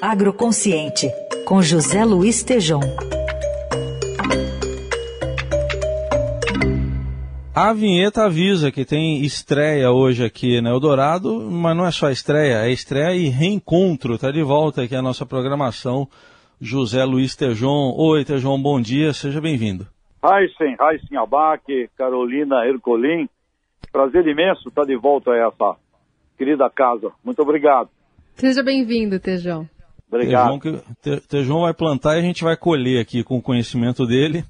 Agroconsciente, com José Luiz Tejom. A vinheta avisa que tem estreia hoje aqui na Eldorado, mas não é só estreia, é estreia e reencontro. Está de volta aqui a nossa programação. José Luiz Tejon. Oi, Tejon, bom dia, seja bem-vindo. Raíssen, Raíssen Abac, Carolina Ercolim, prazer imenso estar de volta a essa querida casa. Muito obrigado. Seja bem-vindo, Tejão. Obrigado. Tejão vai plantar e a gente vai colher aqui com o conhecimento dele.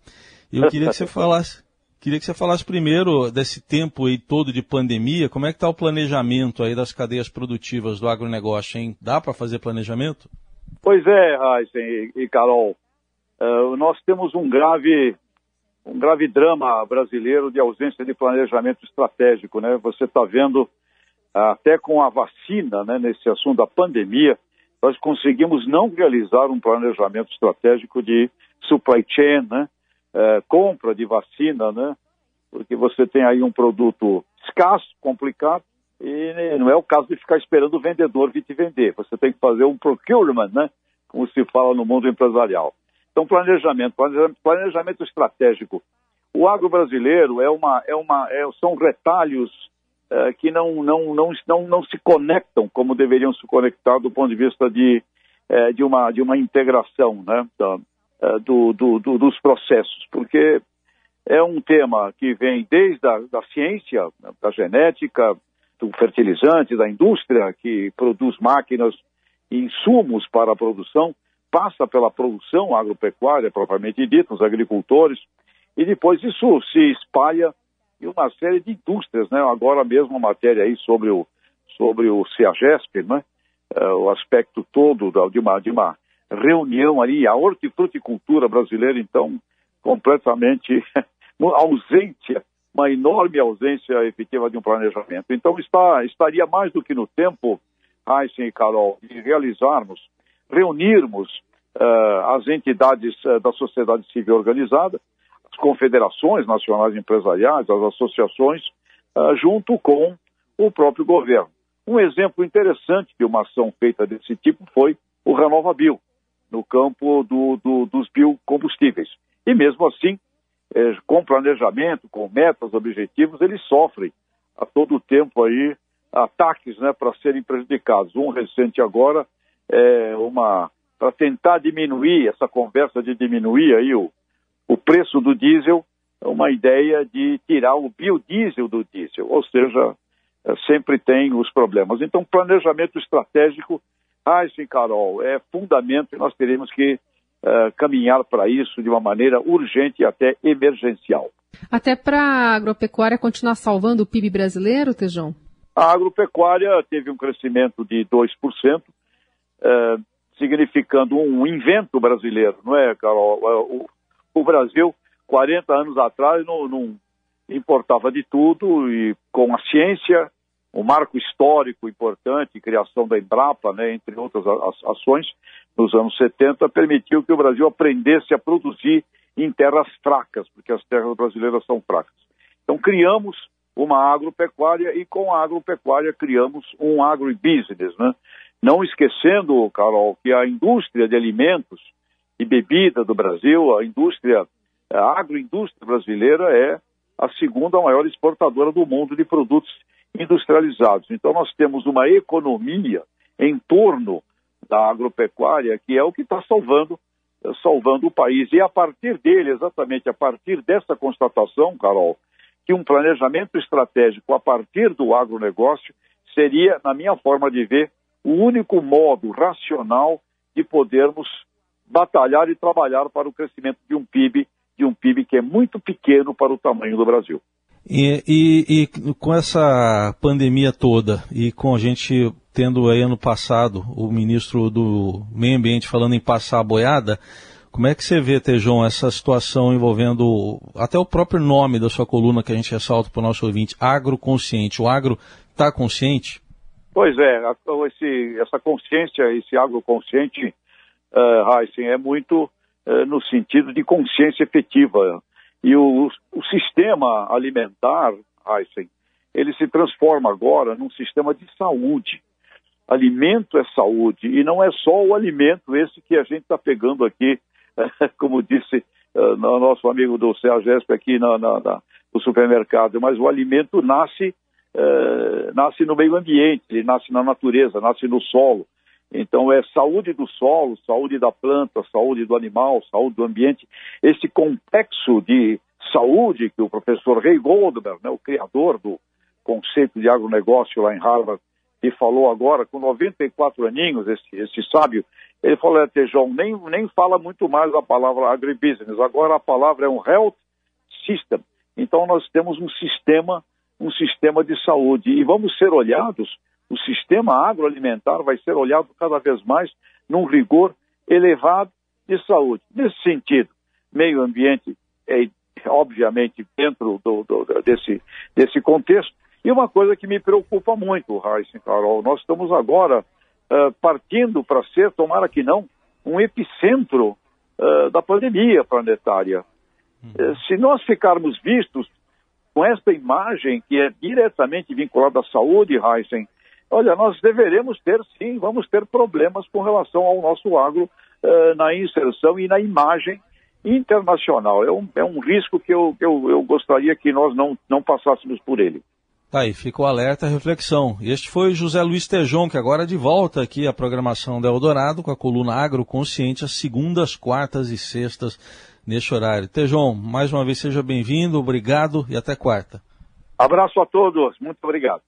Eu queria que você falasse, queria que você falasse primeiro desse tempo aí todo de pandemia, como é que está o planejamento aí das cadeias produtivas do agronegócio, hein? Dá para fazer planejamento? Pois é, Heisen e Carol. Uh, nós temos um grave, um grave drama brasileiro de ausência de planejamento estratégico, né? Você está vendo até com a vacina, né, nesse assunto da pandemia, nós conseguimos não realizar um planejamento estratégico de supply chain, né, é, compra de vacina, né, porque você tem aí um produto escasso, complicado, e não é o caso de ficar esperando o vendedor vir te vender. Você tem que fazer um procurement, né, como se fala no mundo empresarial. Então, planejamento, planejamento estratégico. O agro brasileiro é uma, é uma, é, são retalhos uh, que não, não, não, não, não se conectam como deveriam se conectar do ponto de vista de, uh, de, uma, de uma integração né, da, uh, do, do, do, dos processos, porque é um tema que vem desde a da ciência, da genética, do fertilizante, da indústria que produz máquinas e insumos para a produção, passa pela produção agropecuária propriamente dita, os agricultores, e depois isso se espalha e uma série de indústrias, né? Agora mesmo uma matéria aí sobre o, sobre o CEAGESP, né? Uh, o aspecto todo da, de, uma, de uma reunião ali, a hortifruticultura brasileira, então, completamente ausente, uma enorme ausência efetiva de um planejamento. Então, está, estaria mais do que no tempo, Heisen e Carol, de realizarmos, reunirmos uh, as entidades uh, da sociedade civil organizada, as confederações nacionais empresariais, as associações, uh, junto com o próprio governo. Um exemplo interessante de uma ação feita desse tipo foi o Renova Bio, no campo do, do, dos biocombustíveis. E mesmo assim, eh, com planejamento, com metas, objetivos, eles sofrem a todo tempo aí ataques né, para serem prejudicados. Um recente agora é uma para tentar diminuir essa conversa de diminuir aí o, o preço do diesel é uma ideia de tirar o biodiesel do diesel, ou seja, é, sempre tem os problemas. Então, planejamento estratégico, sim, Carol, é fundamento e nós teremos que uh, caminhar para isso de uma maneira urgente e até emergencial. Até para a agropecuária continuar salvando o PIB brasileiro, Tejão? A agropecuária teve um crescimento de 2%, uh, significando um invento brasileiro, não é, Carol? O Brasil, 40 anos atrás, não, não importava de tudo e com a ciência, um marco histórico importante, criação da Embrapa, né, entre outras ações, nos anos 70, permitiu que o Brasil aprendesse a produzir em terras fracas, porque as terras brasileiras são fracas. Então, criamos uma agropecuária e com a agropecuária criamos um agrobusiness, né? Não esquecendo, Carol, que a indústria de alimentos e bebida do Brasil, a indústria, a agroindústria brasileira é a segunda maior exportadora do mundo de produtos industrializados. Então nós temos uma economia em torno da agropecuária que é o que está salvando salvando o país. E a partir dele, exatamente a partir dessa constatação, Carol, que um planejamento estratégico a partir do agronegócio seria, na minha forma de ver, o único modo racional de podermos batalhar e trabalhar para o crescimento de um PIB, de um PIB que é muito pequeno para o tamanho do Brasil. E, e, e, com essa pandemia toda e com a gente tendo aí ano passado o ministro do Meio Ambiente falando em passar a boiada, como é que você vê, Tejon, essa situação envolvendo até o próprio nome da sua coluna que a gente ressalta para o nosso ouvinte, agroconsciente. O agro está consciente? Pois é, esse, essa consciência, esse agroconsciente, uh, Heisen, é muito uh, no sentido de consciência efetiva. E o, o sistema alimentar, Heisen, ele se transforma agora num sistema de saúde. Alimento é saúde e não é só o alimento esse que a gente está pegando aqui, como disse uh, nosso amigo do CEAGESP aqui na, na, na, no supermercado, mas o alimento nasce, uh, nasce no meio ambiente, nasce na natureza, nasce no solo. Então é saúde do solo, saúde da planta, saúde do animal, saúde do ambiente. Esse complexo de saúde que o professor Ray Goldberg, né, o criador do conceito de agronegócio lá em Harvard, e falou agora, com 94 aninhos, esse, esse sábio, ele falou, é, Tejão, nem, nem fala muito mais a palavra agribusiness, agora a palavra é um health system. Então nós temos um sistema, um sistema de saúde e vamos ser olhados, o sistema agroalimentar vai ser olhado cada vez mais num rigor elevado de saúde. Nesse sentido, meio ambiente é obviamente dentro do, do, desse, desse contexto, e uma coisa que me preocupa muito, Raíssa Carol, nós estamos agora uh, partindo para ser, tomara que não, um epicentro uh, da pandemia planetária. Uhum. Uh, se nós ficarmos vistos com esta imagem que é diretamente vinculada à saúde, Heisen, olha, nós deveremos ter sim, vamos ter problemas com relação ao nosso agro na inserção e na imagem internacional. É um, é um risco que eu, eu, eu gostaria que nós não, não passássemos por ele. Tá aí, fica o alerta, a reflexão. Este foi José Luiz Tejon, que agora de volta aqui à programação da Eldorado com a coluna Agroconsciente, às segundas, quartas e sextas, neste horário. Tejon, mais uma vez seja bem-vindo, obrigado e até quarta. Abraço a todos, muito obrigado.